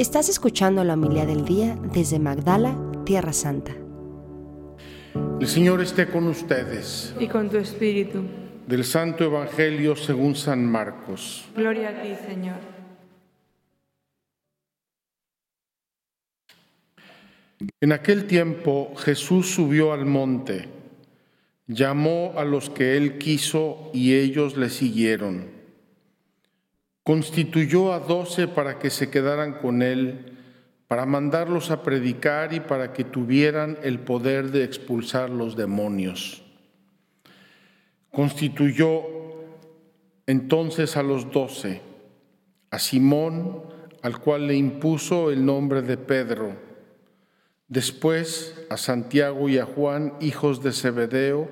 Estás escuchando la humildad del día desde Magdala, Tierra Santa. El Señor esté con ustedes. Y con tu espíritu. Del Santo Evangelio según San Marcos. Gloria a ti, Señor. En aquel tiempo Jesús subió al monte, llamó a los que él quiso y ellos le siguieron constituyó a doce para que se quedaran con él, para mandarlos a predicar y para que tuvieran el poder de expulsar los demonios. Constituyó entonces a los doce, a Simón, al cual le impuso el nombre de Pedro, después a Santiago y a Juan, hijos de Zebedeo,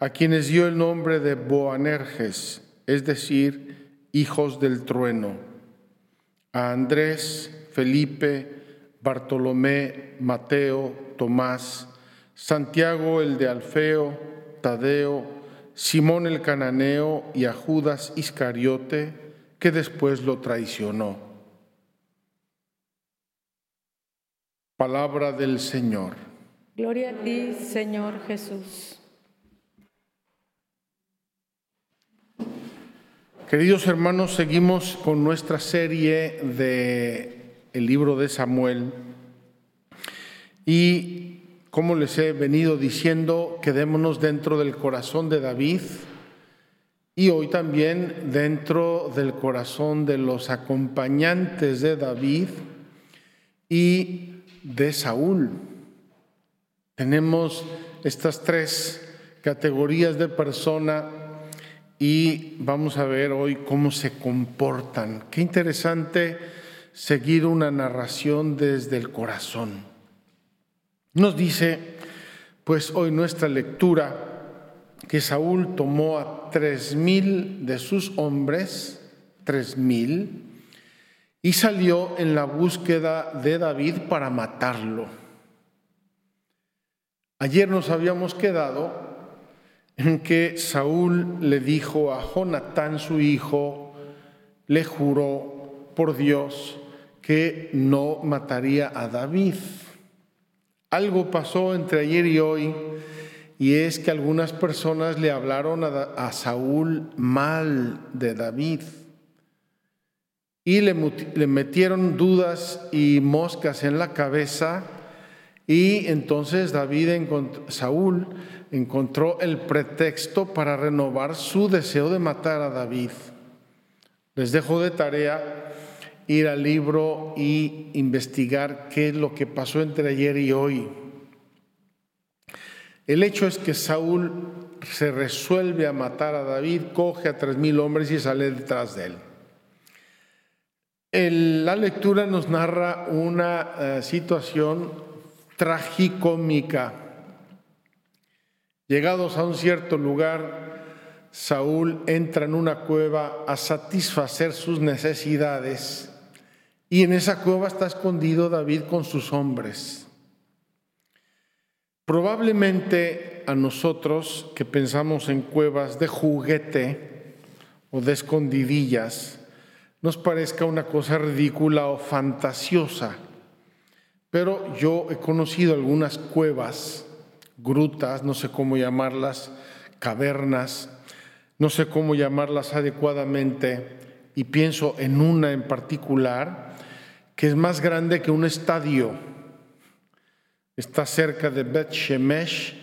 a quienes dio el nombre de Boanerges, es decir, hijos del trueno, a Andrés, Felipe, Bartolomé, Mateo, Tomás, Santiago el de Alfeo, Tadeo, Simón el cananeo y a Judas Iscariote, que después lo traicionó. Palabra del Señor. Gloria a ti, Señor Jesús. Queridos hermanos, seguimos con nuestra serie de el libro de Samuel y como les he venido diciendo, quedémonos dentro del corazón de David y hoy también dentro del corazón de los acompañantes de David y de Saúl. Tenemos estas tres categorías de persona y vamos a ver hoy cómo se comportan. Qué interesante seguir una narración desde el corazón. Nos dice, pues hoy nuestra lectura, que Saúl tomó a tres mil de sus hombres, tres mil, y salió en la búsqueda de David para matarlo. Ayer nos habíamos quedado en que Saúl le dijo a Jonatán, su hijo, le juró por Dios que no mataría a David. Algo pasó entre ayer y hoy y es que algunas personas le hablaron a, Saúl mal de David y le, metieron dudas y moscas en la cabeza y entonces David encontró, Saúl encontró el pretexto para renovar su deseo de matar a David. Les dejo de tarea ir al libro y investigar qué es lo que pasó entre ayer y hoy. El hecho es que Saúl se resuelve a matar a David, coge a tres mil hombres y sale detrás de él. la lectura nos narra una eh, situación tragicómica. Llegados a un cierto lugar, Saúl entra en una cueva a satisfacer sus necesidades y en esa cueva está escondido David con sus hombres. Probablemente a nosotros que pensamos en cuevas de juguete o de escondidillas, nos parezca una cosa ridícula o fantasiosa, pero yo he conocido algunas cuevas grutas, no sé cómo llamarlas, cavernas, no sé cómo llamarlas adecuadamente, y pienso en una en particular que es más grande que un estadio. Está cerca de Bet Shemesh,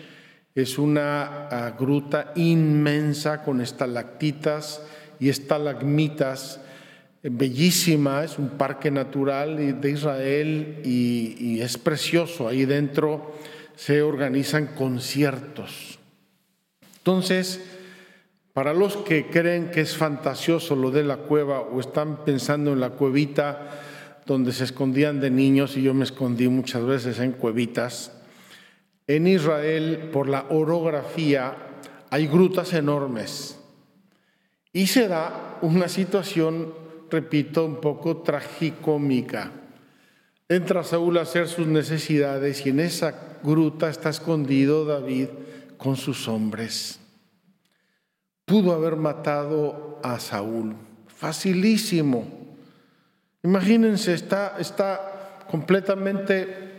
es una ah, gruta inmensa con estalactitas y estalagmitas, bellísima, es un parque natural de Israel y, y es precioso. Ahí dentro se organizan conciertos. Entonces, para los que creen que es fantasioso lo de la cueva o están pensando en la cuevita donde se escondían de niños, y yo me escondí muchas veces en cuevitas, en Israel, por la orografía, hay grutas enormes. Y se da una situación, repito, un poco tragicómica. Entra Saúl a hacer sus necesidades y en esa gruta está escondido David con sus hombres. Pudo haber matado a Saúl, facilísimo. Imagínense, está, está completamente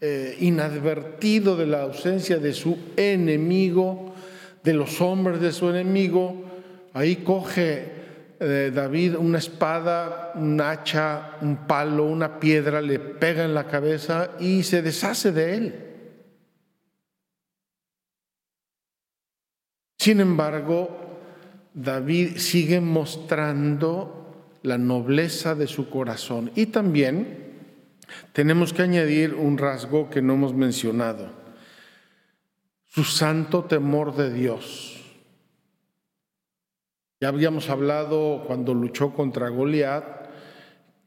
eh, inadvertido de la ausencia de su enemigo, de los hombres de su enemigo. Ahí coge eh, David una espada, un hacha, un palo, una piedra, le pega en la cabeza y se deshace de él. Sin embargo, David sigue mostrando la nobleza de su corazón y también tenemos que añadir un rasgo que no hemos mencionado, su santo temor de Dios. Ya habíamos hablado cuando luchó contra Goliat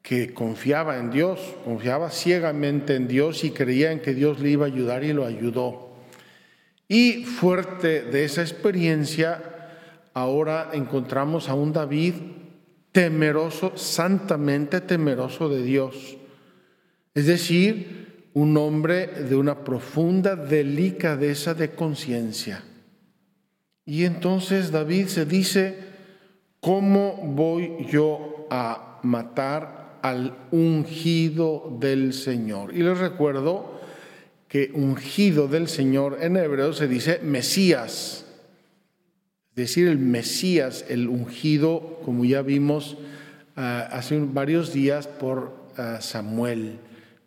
que confiaba en Dios, confiaba ciegamente en Dios y creía en que Dios le iba a ayudar y lo ayudó. Y fuerte de esa experiencia, ahora encontramos a un David temeroso, santamente temeroso de Dios. Es decir, un hombre de una profunda delicadeza de conciencia. Y entonces David se dice, ¿cómo voy yo a matar al ungido del Señor? Y les recuerdo que ungido del Señor en hebreo se dice Mesías decir, el Mesías, el ungido, como ya vimos ah, hace varios días por ah, Samuel,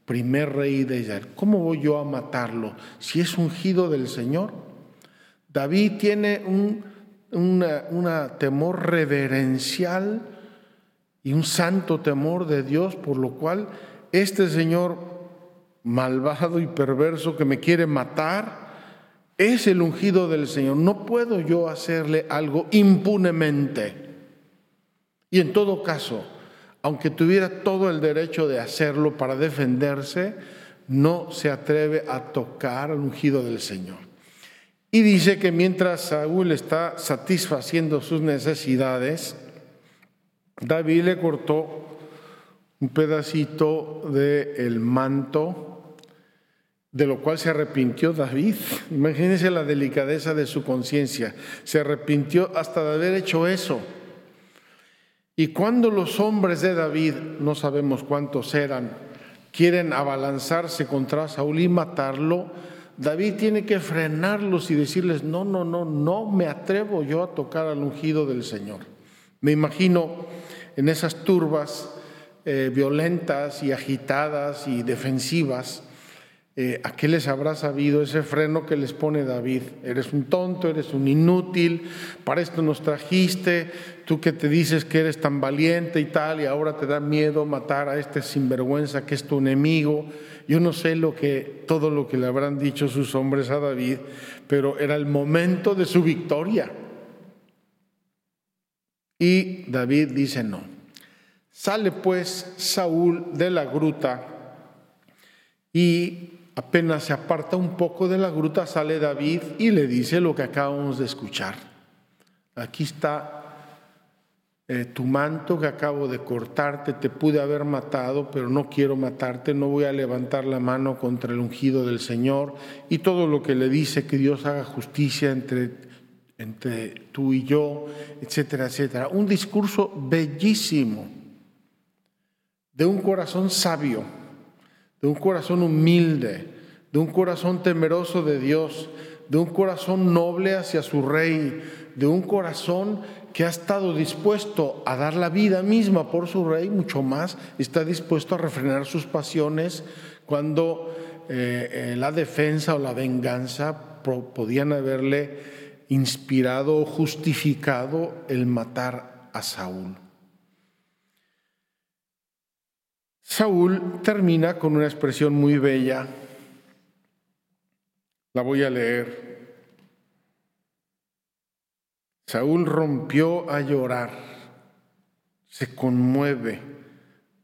primer rey de Israel. ¿Cómo voy yo a matarlo si es ungido del Señor? David tiene un una, temor reverencial y un santo temor de Dios, por lo cual este Señor malvado y perverso que me quiere matar, es el ungido del Señor. No puedo yo hacerle algo impunemente. Y en todo caso, aunque tuviera todo el derecho de hacerlo para defenderse, no se atreve a tocar al ungido del Señor. Y dice que mientras Saúl está satisfaciendo sus necesidades, David le cortó un pedacito del el manto de lo cual se arrepintió David. Imagínense la delicadeza de su conciencia. Se arrepintió hasta de haber hecho eso. Y cuando los hombres de David, no sabemos cuántos eran, quieren abalanzarse contra Saúl y matarlo, David tiene que frenarlos y decirles, no, no, no, no me atrevo yo a tocar al ungido del Señor. Me imagino en esas turbas eh, violentas y agitadas y defensivas, eh, ¿a qué les habrá sabido ese freno que les pone David? Eres un tonto, eres un inútil, para esto nos trajiste, tú que te dices que eres tan valiente y tal, y ahora te da miedo matar a este sinvergüenza que es tu enemigo. Yo no sé lo que, todo lo que le habrán dicho sus hombres a David, pero era el momento de su victoria. Y David dice no. Sale pues Saúl de la gruta y apenas se aparta un poco de la gruta, sale David y le dice lo que acabamos de escuchar. Aquí está eh, tu manto que acabo de cortarte, te pude haber matado, pero no quiero matarte, no voy a levantar la mano contra el ungido del Señor. Y todo lo que le dice, que Dios haga justicia entre, entre tú y yo, etcétera, etcétera. Un discurso bellísimo, de un corazón sabio de un corazón humilde, de un corazón temeroso de Dios, de un corazón noble hacia su rey, de un corazón que ha estado dispuesto a dar la vida misma por su rey, mucho más, está dispuesto a refrenar sus pasiones cuando eh, eh, la defensa o la venganza podían haberle inspirado o justificado el matar a Saúl. Saúl termina con una expresión muy bella. La voy a leer. Saúl rompió a llorar, se conmueve,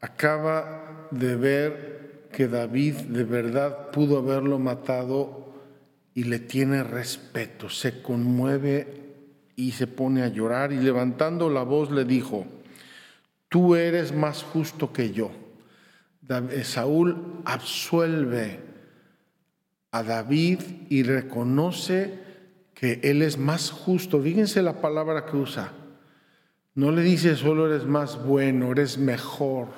acaba de ver que David de verdad pudo haberlo matado y le tiene respeto, se conmueve y se pone a llorar y levantando la voz le dijo, tú eres más justo que yo Saúl absuelve a David y reconoce que él es más justo. Fíjense la palabra que usa. No le dice solo eres más bueno, eres mejor.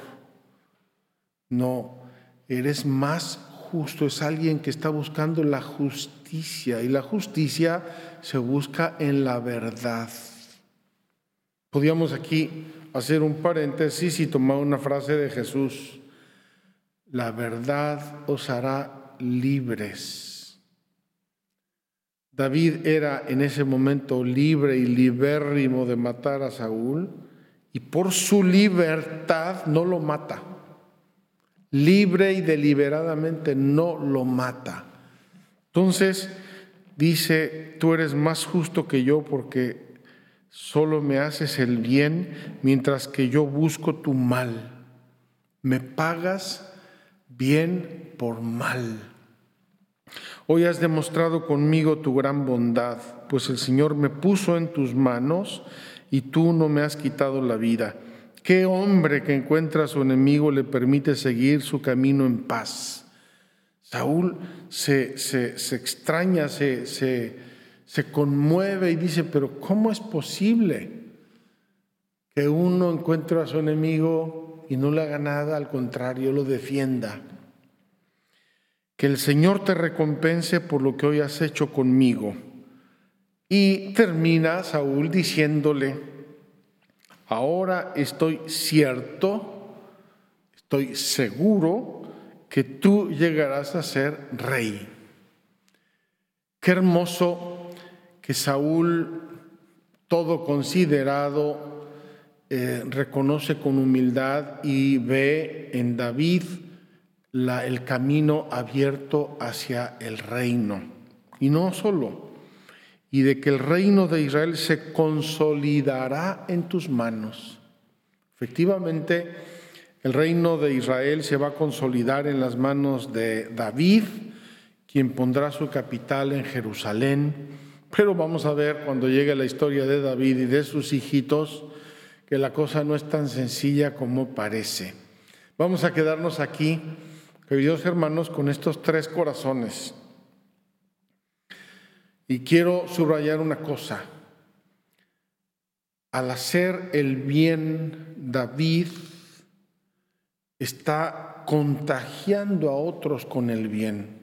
No, eres más justo, es alguien que está buscando la justicia y la justicia se busca en la verdad. Podríamos aquí hacer un paréntesis y tomar una frase de Jesús. La verdad os hará libres. David era en ese momento libre y libérrimo de matar a Saúl y por su libertad no lo mata. Libre y deliberadamente no lo mata. Entonces dice, tú eres más justo que yo porque Solo me haces el bien mientras que yo busco tu mal. Me pagas bien por mal. Hoy has demostrado conmigo tu gran bondad, pues el Señor me puso en tus manos y tú no me has quitado la vida. ¿Qué hombre que encuentra a su enemigo le permite seguir su camino en paz? Saúl se, se, se extraña, se, se se conmueve y dice, pero ¿cómo es posible que uno encuentre a su enemigo y no le haga nada, al contrario, lo defienda? Que el Señor te recompense por lo que hoy has hecho conmigo. Y termina Saúl diciéndole, ahora estoy cierto, estoy seguro que tú llegarás a ser rey. Qué hermoso que Saúl, todo considerado, eh, reconoce con humildad y ve en David el camino abierto hacia el reino. Y no solo, y de que el reino de Israel se consolidará en tus manos. Efectivamente, el reino de Israel se va a consolidar en las manos de David, quien pondrá su capital en Jerusalén pero vamos a ver cuando llegue la historia de David y de sus hijitos que la cosa no es tan sencilla como parece. Vamos a quedarnos aquí, queridos hermanos, con estos tres corazones. Y quiero subrayar una cosa. Al hacer el bien, David está contagiando a otros con el bien.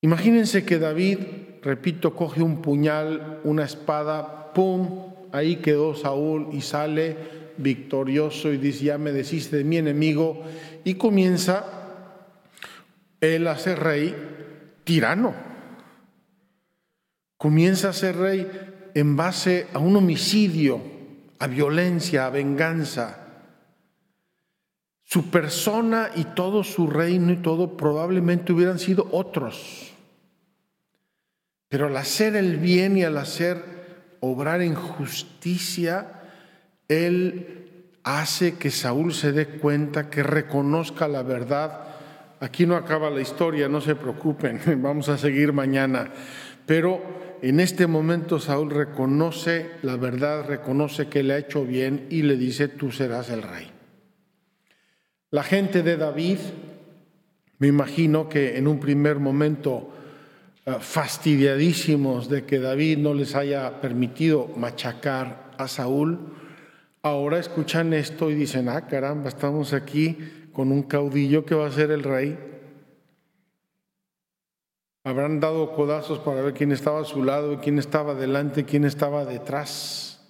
Imagínense que David, repito, coge un puñal, una espada, ¡pum! Ahí quedó Saúl y sale victorioso y dice, ya me desiste de mi enemigo, y comienza él a ser rey tirano. Comienza a ser rey en base a un homicidio, a violencia, a venganza. Su persona y todo su reino y todo probablemente hubieran sido otros. Pero al hacer el bien y al hacer obrar en justicia, Él hace que Saúl se dé cuenta, que reconozca la verdad. Aquí no acaba la historia, no se preocupen, vamos a seguir mañana. Pero en este momento Saúl reconoce la verdad, reconoce que le ha hecho bien y le dice, tú serás el rey. La gente de David, me imagino que en un primer momento fastidiadísimos de que David no les haya permitido machacar a Saúl, ahora escuchan esto y dicen, ah, caramba, estamos aquí con un caudillo que va a ser el rey. Habrán dado codazos para ver quién estaba a su lado, quién estaba delante, quién estaba detrás.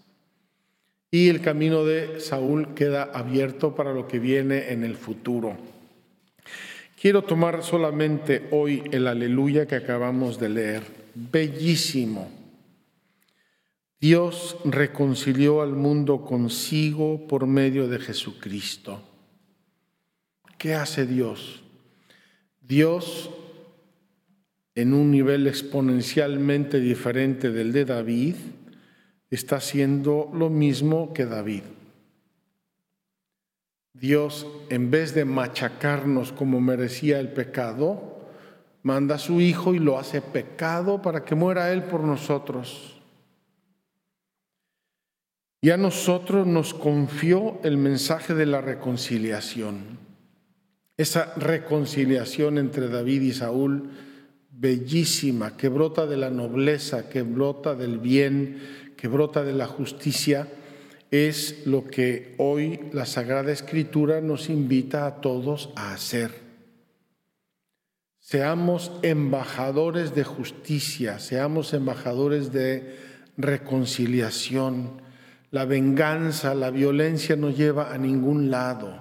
Y el camino de Saúl queda abierto para lo que viene en el futuro. Quiero tomar solamente hoy el aleluya que acabamos de leer. Bellísimo. Dios reconcilió al mundo consigo por medio de Jesucristo. ¿Qué hace Dios? Dios, en un nivel exponencialmente diferente del de David, está haciendo lo mismo que David. Dios, en vez de machacarnos como merecía el pecado, manda a su Hijo y lo hace pecado para que muera Él por nosotros. Y a nosotros nos confió el mensaje de la reconciliación. Esa reconciliación entre David y Saúl, bellísima, que brota de la nobleza, que brota del bien, que brota de la justicia es lo que hoy la Sagrada Escritura nos invita a todos a hacer. Seamos embajadores de justicia, seamos embajadores de reconciliación. La venganza, la violencia no lleva a ningún lado,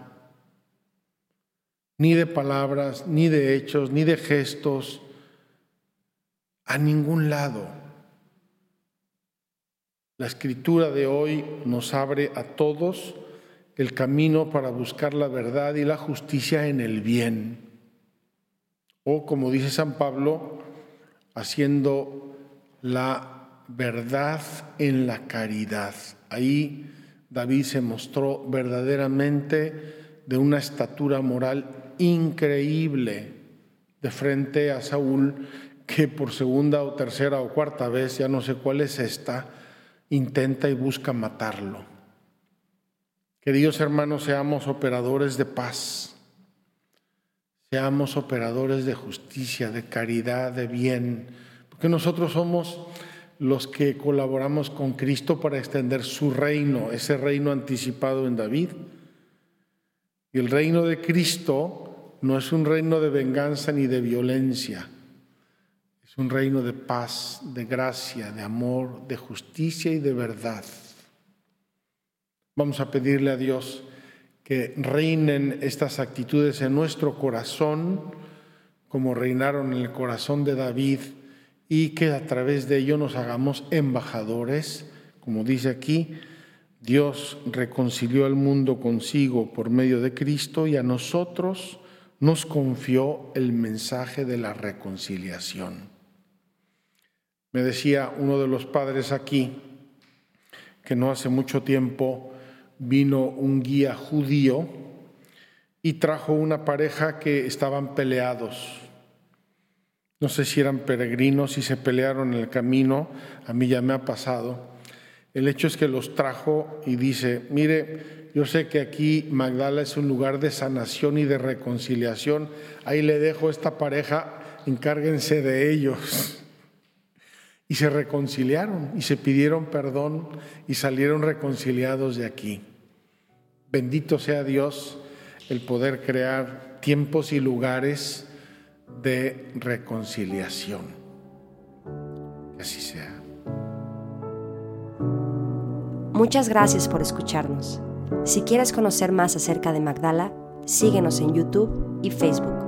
ni de palabras, ni de hechos, ni de gestos, a ningún lado. La escritura de hoy nos abre a todos el camino para buscar la verdad y la justicia en el bien. O como dice San Pablo, haciendo la verdad en la caridad. Ahí David se mostró verdaderamente de una estatura moral increíble de frente a Saúl, que por segunda o tercera o cuarta vez, ya no sé cuál es esta, intenta y busca matarlo. Queridos hermanos, seamos operadores de paz, seamos operadores de justicia, de caridad, de bien, porque nosotros somos los que colaboramos con Cristo para extender su reino, ese reino anticipado en David. Y el reino de Cristo no es un reino de venganza ni de violencia, un reino de paz, de gracia, de amor, de justicia y de verdad. Vamos a pedirle a Dios que reinen estas actitudes en nuestro corazón, como reinaron en el corazón de David, y que a través de ello nos hagamos embajadores, como dice aquí, Dios reconcilió al mundo consigo por medio de Cristo y a nosotros nos confió el mensaje de la reconciliación. Me decía uno de los padres aquí que no hace mucho tiempo vino un guía judío y trajo una pareja que estaban peleados. No sé si eran peregrinos y se pelearon en el camino, a mí ya me ha pasado. El hecho es que los trajo y dice, mire, yo sé que aquí Magdala es un lugar de sanación y de reconciliación, ahí le dejo esta pareja, encárguense de ellos. Y se reconciliaron y se pidieron perdón y salieron reconciliados de aquí. Bendito sea Dios el poder crear tiempos y lugares de reconciliación. Que así sea. Muchas gracias por escucharnos. Si quieres conocer más acerca de Magdala, síguenos en YouTube y Facebook.